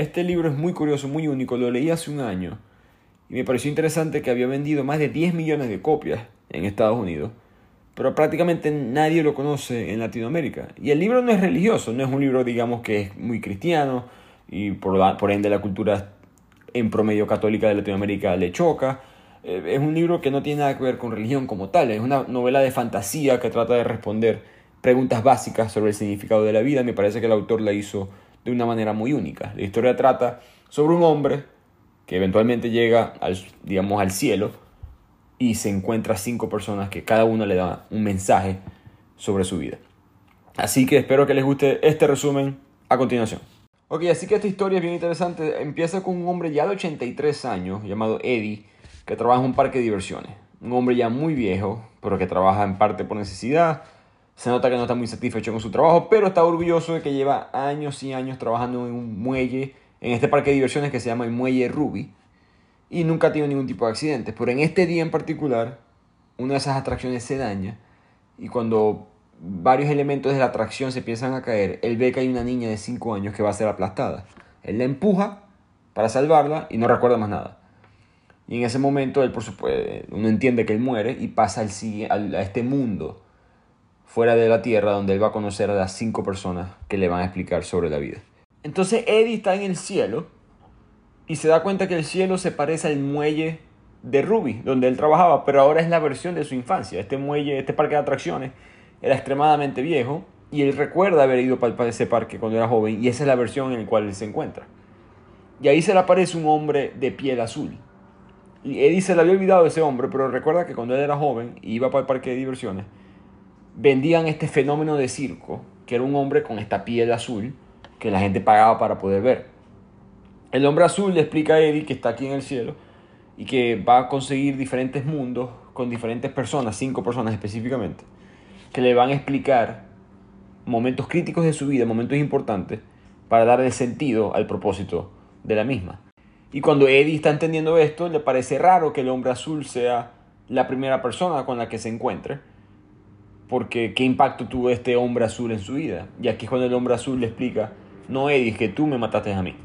Este libro es muy curioso, muy único, lo leí hace un año y me pareció interesante que había vendido más de 10 millones de copias en Estados Unidos, pero prácticamente nadie lo conoce en Latinoamérica. Y el libro no es religioso, no es un libro digamos que es muy cristiano y por, por ende la cultura en promedio católica de Latinoamérica le choca. Eh, es un libro que no tiene nada que ver con religión como tal, es una novela de fantasía que trata de responder preguntas básicas sobre el significado de la vida. Me parece que el autor la hizo de una manera muy única. La historia trata sobre un hombre que eventualmente llega al, digamos, al cielo y se encuentra cinco personas que cada uno le da un mensaje sobre su vida. Así que espero que les guste este resumen a continuación. Ok, así que esta historia es bien interesante. Empieza con un hombre ya de 83 años llamado Eddie que trabaja en un parque de diversiones. Un hombre ya muy viejo, pero que trabaja en parte por necesidad se nota que no está muy satisfecho con su trabajo, pero está orgulloso de que lleva años y años trabajando en un muelle, en este parque de diversiones que se llama el Muelle Ruby, y nunca ha tenido ningún tipo de accidentes. Pero en este día en particular, una de esas atracciones se daña, y cuando varios elementos de la atracción se empiezan a caer, él ve que hay una niña de 5 años que va a ser aplastada. Él la empuja para salvarla y no recuerda más nada. Y en ese momento, él, por supuesto, uno entiende que él muere y pasa al, a este mundo fuera de la tierra donde él va a conocer a las cinco personas que le van a explicar sobre la vida. Entonces Eddie está en el cielo y se da cuenta que el cielo se parece al muelle de Ruby, donde él trabajaba, pero ahora es la versión de su infancia. Este muelle, este parque de atracciones, era extremadamente viejo y él recuerda haber ido para ese parque cuando era joven y esa es la versión en la cual él se encuentra. Y ahí se le aparece un hombre de piel azul. Y Eddie se le había olvidado de ese hombre, pero recuerda que cuando él era joven y iba para el parque de diversiones, vendían este fenómeno de circo, que era un hombre con esta piel azul que la gente pagaba para poder ver. El hombre azul le explica a Eddie que está aquí en el cielo y que va a conseguir diferentes mundos con diferentes personas, cinco personas específicamente, que le van a explicar momentos críticos de su vida, momentos importantes, para darle sentido al propósito de la misma. Y cuando Eddie está entendiendo esto, le parece raro que el hombre azul sea la primera persona con la que se encuentre, porque qué impacto tuvo este hombre azul en su vida. Y aquí es cuando el hombre azul le explica, no Eddie, que tú me mataste a mí.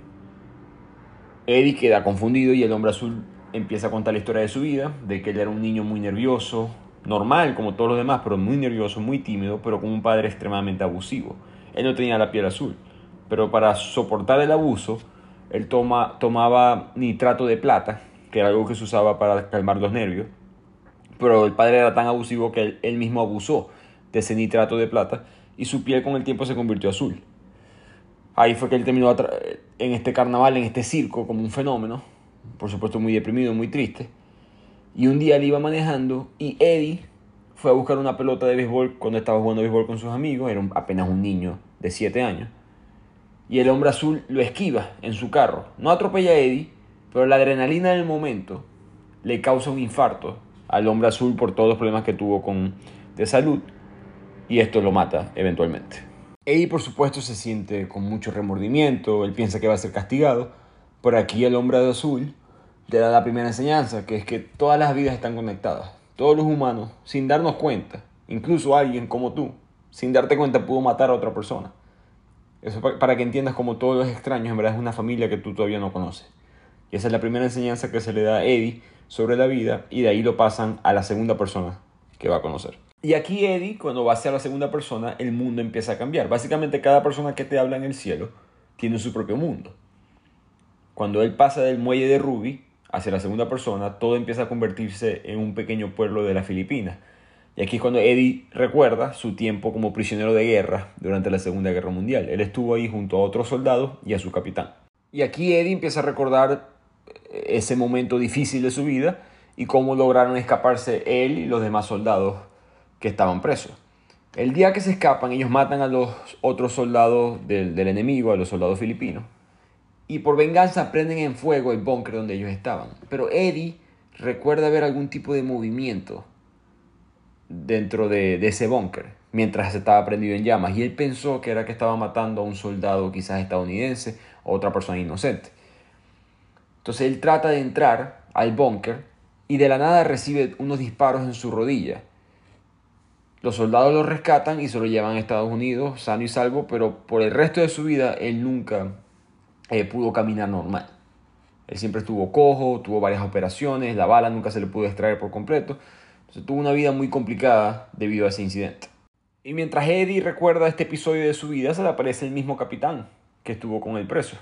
Eddie queda confundido y el hombre azul empieza a contar la historia de su vida, de que él era un niño muy nervioso, normal como todos los demás, pero muy nervioso, muy tímido, pero con un padre extremadamente abusivo. Él no tenía la piel azul, pero para soportar el abuso, él toma, tomaba nitrato de plata, que era algo que se usaba para calmar los nervios, pero el padre era tan abusivo que él, mismo abusó de ese nitrato de plata y su piel con el tiempo se convirtió azul. Ahí fue que él terminó en este carnaval, en este circo, como un fenómeno, por supuesto muy deprimido, muy triste. Y un día él iba manejando y Eddie fue a buscar una pelota de béisbol cuando estaba jugando béisbol con sus amigos, era apenas un niño de 7 años. Y el hombre azul lo esquiva en su carro. No atropella a Eddie, pero la adrenalina del momento le causa un infarto al hombre azul por todos los problemas que tuvo con, de salud y esto lo mata eventualmente. Eddie por supuesto se siente con mucho remordimiento, él piensa que va a ser castigado, pero aquí el hombre azul le da la primera enseñanza, que es que todas las vidas están conectadas. Todos los humanos, sin darnos cuenta, incluso alguien como tú, sin darte cuenta pudo matar a otra persona. Eso para que entiendas como todos los extraños en verdad es una familia que tú todavía no conoces. Y esa es la primera enseñanza que se le da a Eddie sobre la vida y de ahí lo pasan a la segunda persona que va a conocer. Y aquí Eddie, cuando va hacia la segunda persona, el mundo empieza a cambiar. Básicamente cada persona que te habla en el cielo tiene su propio mundo. Cuando él pasa del muelle de Ruby hacia la segunda persona, todo empieza a convertirse en un pequeño pueblo de las Filipinas. Y aquí es cuando Eddie recuerda su tiempo como prisionero de guerra durante la Segunda Guerra Mundial. Él estuvo ahí junto a otros soldados y a su capitán. Y aquí Eddie empieza a recordar ese momento difícil de su vida y cómo lograron escaparse él y los demás soldados estaban presos. El día que se escapan, ellos matan a los otros soldados del, del enemigo, a los soldados filipinos, y por venganza prenden en fuego el búnker donde ellos estaban. Pero Eddie recuerda ver algún tipo de movimiento dentro de, de ese búnker mientras estaba prendido en llamas y él pensó que era que estaba matando a un soldado quizás estadounidense o otra persona inocente. Entonces él trata de entrar al búnker y de la nada recibe unos disparos en su rodilla. Los soldados lo rescatan y se lo llevan a Estados Unidos sano y salvo, pero por el resto de su vida él nunca eh, pudo caminar normal. Él siempre estuvo cojo, tuvo varias operaciones, la bala nunca se le pudo extraer por completo. Entonces tuvo una vida muy complicada debido a ese incidente. Y mientras Eddie recuerda este episodio de su vida, se le aparece el mismo capitán que estuvo con el preso.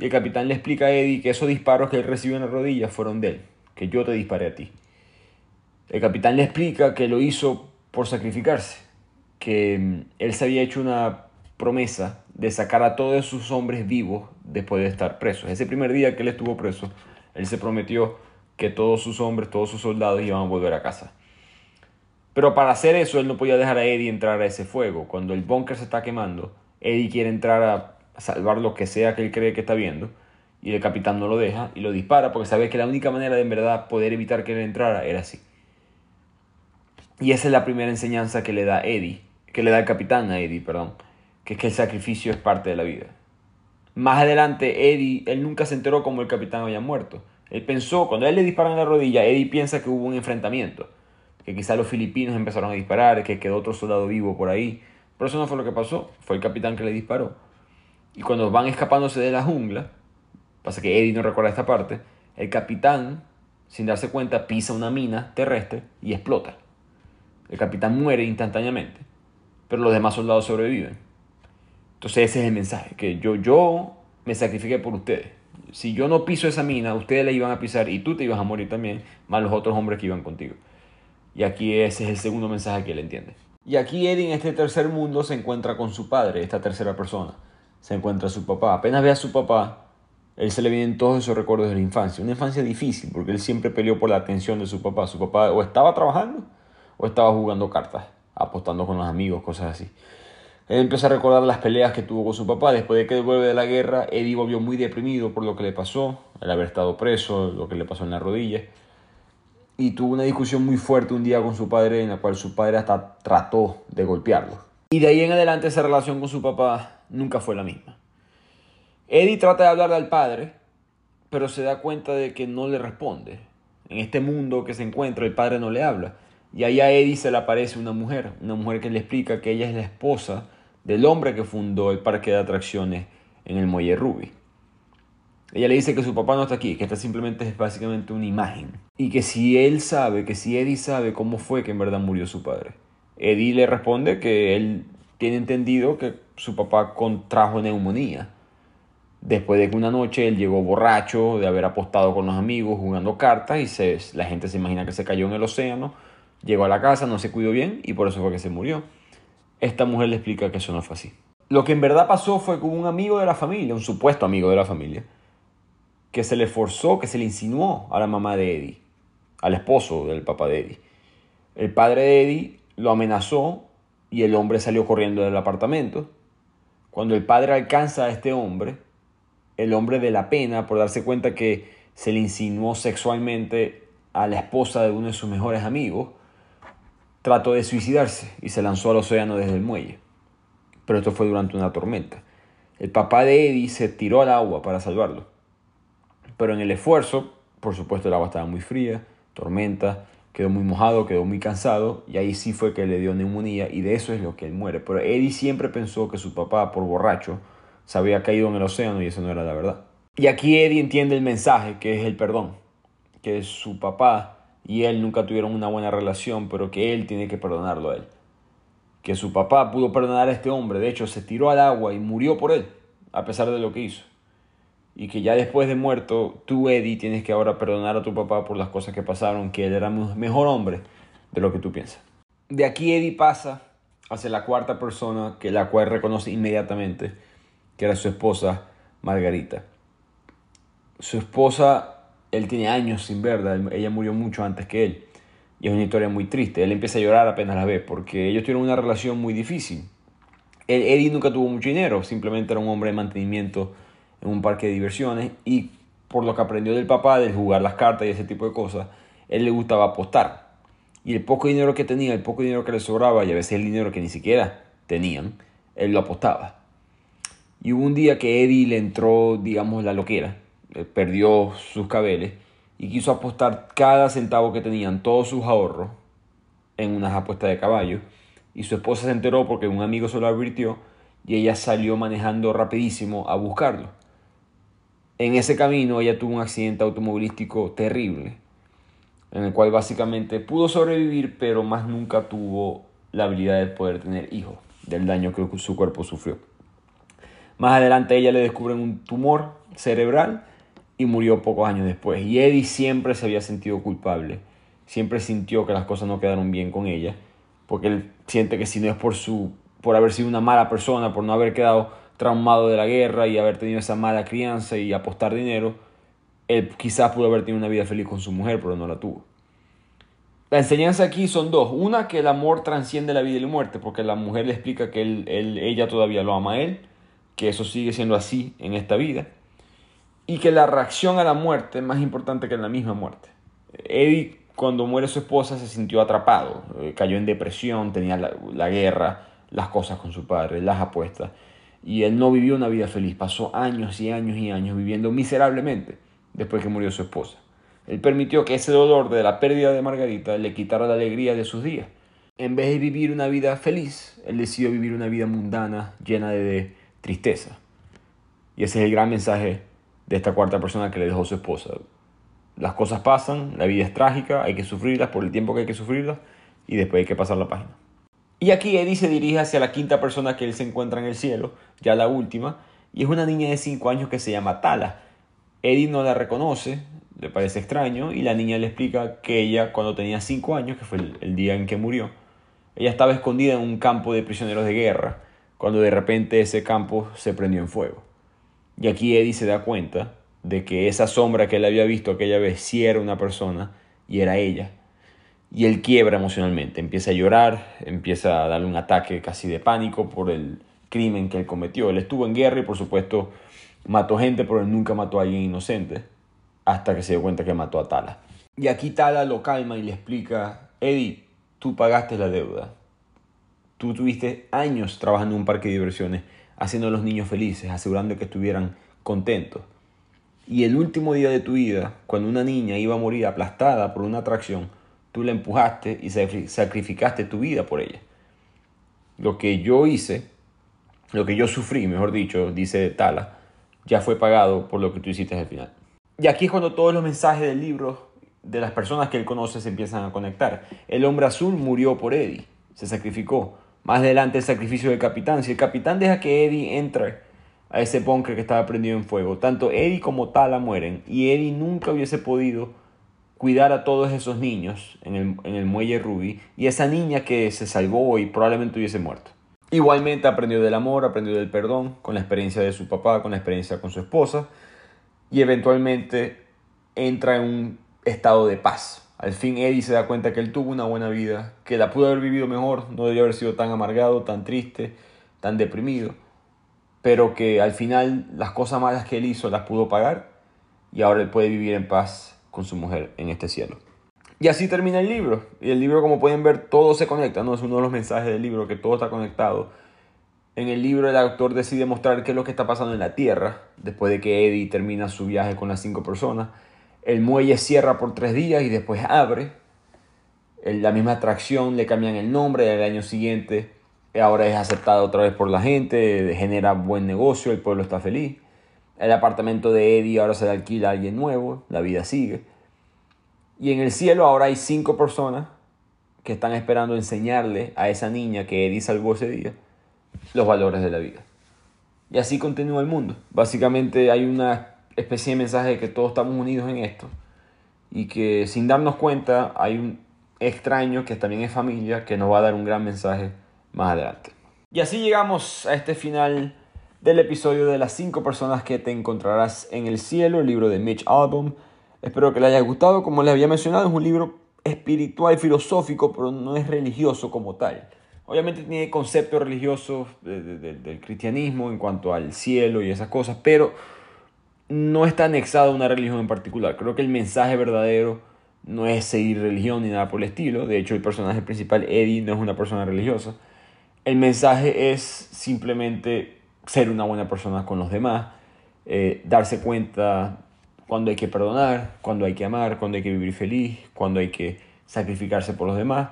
Y el capitán le explica a Eddie que esos disparos que él recibió en la rodilla fueron de él, que yo te disparé a ti. El capitán le explica que lo hizo por sacrificarse, que mm, él se había hecho una promesa de sacar a todos sus hombres vivos después de estar presos. Ese primer día que él estuvo preso, él se prometió que todos sus hombres, todos sus soldados iban a volver a casa. Pero para hacer eso, él no podía dejar a Eddie entrar a ese fuego. Cuando el búnker se está quemando, Eddie quiere entrar a salvar lo que sea que él cree que está viendo. Y el capitán no lo deja y lo dispara porque sabe que la única manera de en verdad poder evitar que él entrara era así. Y esa es la primera enseñanza que le da Eddie, que le da el capitán a Eddie, perdón que es que el sacrificio es parte de la vida. Más adelante, Eddie, él nunca se enteró como el capitán había muerto. Él pensó, cuando él le disparan en la rodilla, Eddie piensa que hubo un enfrentamiento, que quizá los filipinos empezaron a disparar, que quedó otro soldado vivo por ahí. Pero eso no fue lo que pasó, fue el capitán que le disparó. Y cuando van escapándose de la jungla, pasa que Eddie no recuerda esta parte, el capitán, sin darse cuenta, pisa una mina terrestre y explota. El capitán muere instantáneamente, pero los demás soldados sobreviven. Entonces ese es el mensaje, que yo, yo me sacrifiqué por ustedes. Si yo no piso esa mina, ustedes la iban a pisar y tú te ibas a morir también, más los otros hombres que iban contigo. Y aquí ese es el segundo mensaje que él entiende. Y aquí Eddie en este tercer mundo se encuentra con su padre, esta tercera persona. Se encuentra su papá. Apenas ve a su papá, él se le vienen todos esos recuerdos de la infancia. Una infancia difícil, porque él siempre peleó por la atención de su papá. Su papá o estaba trabajando o estaba jugando cartas, apostando con los amigos, cosas así. Él empieza a recordar las peleas que tuvo con su papá. Después de que vuelve de la guerra, Eddie volvió muy deprimido por lo que le pasó, el haber estado preso, lo que le pasó en la rodilla. Y tuvo una discusión muy fuerte un día con su padre, en la cual su padre hasta trató de golpearlo. Y de ahí en adelante esa relación con su papá nunca fue la misma. Eddie trata de hablarle al padre, pero se da cuenta de que no le responde. En este mundo que se encuentra, el padre no le habla. Y ahí a Eddie se le aparece una mujer, una mujer que le explica que ella es la esposa del hombre que fundó el parque de atracciones en el Muelle Ruby. Ella le dice que su papá no está aquí, que esta simplemente es básicamente una imagen. Y que si él sabe, que si Eddie sabe cómo fue que en verdad murió su padre. Eddie le responde que él tiene entendido que su papá contrajo neumonía. Después de que una noche él llegó borracho de haber apostado con los amigos jugando cartas y se, la gente se imagina que se cayó en el océano, llegó a la casa, no se cuidó bien y por eso fue que se murió. Esta mujer le explica que eso no fue así. Lo que en verdad pasó fue con un amigo de la familia, un supuesto amigo de la familia, que se le forzó, que se le insinuó a la mamá de Eddie, al esposo del papá de Eddie. El padre de Eddie lo amenazó y el hombre salió corriendo del apartamento. Cuando el padre alcanza a este hombre, el hombre de la pena por darse cuenta que se le insinuó sexualmente a la esposa de uno de sus mejores amigos, trató de suicidarse y se lanzó al océano desde el muelle. Pero esto fue durante una tormenta. El papá de Eddie se tiró al agua para salvarlo. Pero en el esfuerzo, por supuesto el agua estaba muy fría, tormenta, quedó muy mojado, quedó muy cansado y ahí sí fue que le dio neumonía y de eso es lo que él muere. Pero Eddie siempre pensó que su papá, por borracho, se había caído en el océano y eso no era la verdad. Y aquí Eddie entiende el mensaje que es el perdón, que su papá y él nunca tuvieron una buena relación, pero que él tiene que perdonarlo a él. Que su papá pudo perdonar a este hombre, de hecho se tiró al agua y murió por él, a pesar de lo que hizo. Y que ya después de muerto, tú, Eddie, tienes que ahora perdonar a tu papá por las cosas que pasaron, que él era mejor hombre de lo que tú piensas. De aquí Eddie pasa hacia la cuarta persona, que la cual reconoce inmediatamente, que era su esposa, Margarita. Su esposa él tiene años sin verla, ella murió mucho antes que él. Y es una historia muy triste. Él empieza a llorar apenas la ve porque ellos tuvieron una relación muy difícil. Eddie nunca tuvo mucho dinero, simplemente era un hombre de mantenimiento en un parque de diversiones y por lo que aprendió del papá, de jugar las cartas y ese tipo de cosas, él le gustaba apostar. Y el poco dinero que tenía, el poco dinero que le sobraba y a veces el dinero que ni siquiera tenían, él lo apostaba. Y hubo un día que Eddie le entró, digamos, la loquera, perdió sus cabeles y quiso apostar cada centavo que tenían, todos sus ahorros, en unas apuestas de caballo. Y su esposa se enteró porque un amigo se lo advirtió y ella salió manejando rapidísimo a buscarlo. En ese camino ella tuvo un accidente automovilístico terrible, en el cual básicamente pudo sobrevivir, pero más nunca tuvo la habilidad de poder tener hijos, del daño que su cuerpo sufrió. Más adelante ella le descubren un tumor cerebral y murió pocos años después. Y Eddie siempre se había sentido culpable, siempre sintió que las cosas no quedaron bien con ella, porque él siente que si no es por, su, por haber sido una mala persona, por no haber quedado traumado de la guerra y haber tenido esa mala crianza y apostar dinero, él quizás pudo haber tenido una vida feliz con su mujer, pero no la tuvo. La enseñanza aquí son dos. Una, que el amor transciende la vida y la muerte, porque la mujer le explica que él, ella todavía lo ama a él, que eso sigue siendo así en esta vida, y que la reacción a la muerte es más importante que la misma muerte. Eddie, cuando muere su esposa, se sintió atrapado, eh, cayó en depresión, tenía la, la guerra, las cosas con su padre, las apuestas y él no vivió una vida feliz, pasó años y años y años viviendo miserablemente después que murió su esposa. Él permitió que ese dolor de la pérdida de Margarita le quitara la alegría de sus días. En vez de vivir una vida feliz, él decidió vivir una vida mundana llena de tristeza. Y ese es el gran mensaje de esta cuarta persona que le dejó su esposa. Las cosas pasan, la vida es trágica, hay que sufrirlas por el tiempo que hay que sufrirlas y después hay que pasar la página. Y aquí Eddie se dirige hacia la quinta persona que él se encuentra en el cielo, ya la última, y es una niña de 5 años que se llama Tala. Eddie no la reconoce, le parece extraño, y la niña le explica que ella, cuando tenía 5 años, que fue el, día en que murió, ella estaba escondida en un campo de prisioneros de guerra, cuando de repente ese campo se prendió en fuego. Y aquí Eddie se da cuenta de que esa sombra que él había visto aquella vez sí era una persona y era ella y él quiebra emocionalmente, empieza a llorar, empieza a darle un ataque casi de pánico por el crimen que él cometió. Él estuvo en guerra y por supuesto mató gente, pero él nunca mató a alguien inocente hasta que se dio cuenta que mató a Tala. Y aquí Tala lo calma y le explica, Eddie, tú pagaste la deuda. Tú tuviste años trabajando en un parque de diversiones, haciendo a los niños felices, asegurando que estuvieran contentos. Y el último día de tu vida, cuando una niña iba a morir aplastada por una atracción, tú la empujaste y sacrificaste tu vida por ella. Lo que yo hice, lo que yo sufrí, mejor dicho, dice Tala, ya fue pagado por lo que tú hiciste al final. Y aquí es cuando todos los mensajes del libro de las personas que él conoce se empiezan a conectar. El hombre azul murió por Eddie, se sacrificó. Más adelante el sacrificio del capitán. Si el capitán deja que Eddie entre a ese búnker que estaba prendido en fuego, tanto Eddie como Tala mueren y Eddie nunca hubiese podido cuidar a todos esos niños en el, en el muelle Ruby y esa niña que se salvó y probablemente hubiese muerto. Igualmente aprendió del amor, aprendió del perdón, con la experiencia de su papá, con la experiencia con su esposa y eventualmente entra en un estado de paz. Al fin Eddie se da cuenta que él tuvo una buena vida, que la pudo haber vivido mejor, no debería haber sido tan amargado, tan triste, tan deprimido, pero que al final las cosas malas que él hizo las pudo pagar y ahora él puede vivir en paz con su mujer en este cielo. Y así termina el libro. Y el libro, como pueden ver, todo se conecta. ¿no? Es uno de los mensajes del libro, que todo está conectado. En el libro el autor decide mostrar qué es lo que está pasando en la Tierra, después de que Eddie termina su viaje con las cinco personas. El muelle cierra por tres días y después abre. La misma atracción, le cambian el nombre, el año siguiente ahora es aceptado otra vez por la gente, genera buen negocio, el pueblo está feliz. El apartamento de Eddie ahora se le alquila a alguien nuevo, la vida sigue. Y en el cielo ahora hay cinco personas que están esperando enseñarle a esa niña que Eddie salvó ese día los valores de la vida. Y así continúa el mundo. Básicamente hay una especie de mensaje de que todos estamos unidos en esto y que sin darnos cuenta hay un extraño que también es familia que nos va a dar un gran mensaje más adelante. Y así llegamos a este final del episodio de las 5 personas que te encontrarás en el cielo, el libro de Mitch Albom. Espero que les haya gustado. Como les había mencionado, es un libro espiritual, filosófico, pero no es religioso como tal. Obviamente tiene conceptos religiosos del cristianismo en cuanto al cielo y esas cosas, pero no está anexado a una religión en particular. Creo que el mensaje verdadero no es seguir religión ni nada por el estilo. De hecho, el personaje principal, Eddie, no es una persona religiosa. El mensaje es simplemente ser una buena persona con los demás, eh, darse cuenta cuando hay que perdonar, cuando hay que amar, cuando hay que vivir feliz, cuando hay que sacrificarse por los demás.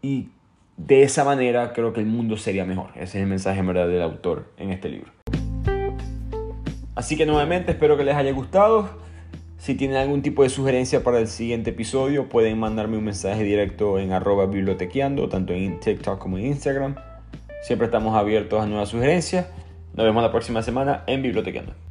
Y de esa manera creo que el mundo sería mejor. Ese es el mensaje verdad del autor en este libro. Así que nuevamente espero que les haya gustado. Si tienen algún tipo de sugerencia para el siguiente episodio, pueden mandarme un mensaje directo en arroba bibliotequeando, tanto en TikTok como en Instagram. Siempre estamos abiertos a nuevas sugerencias. Nos vemos la próxima semana en Bibliotequeando.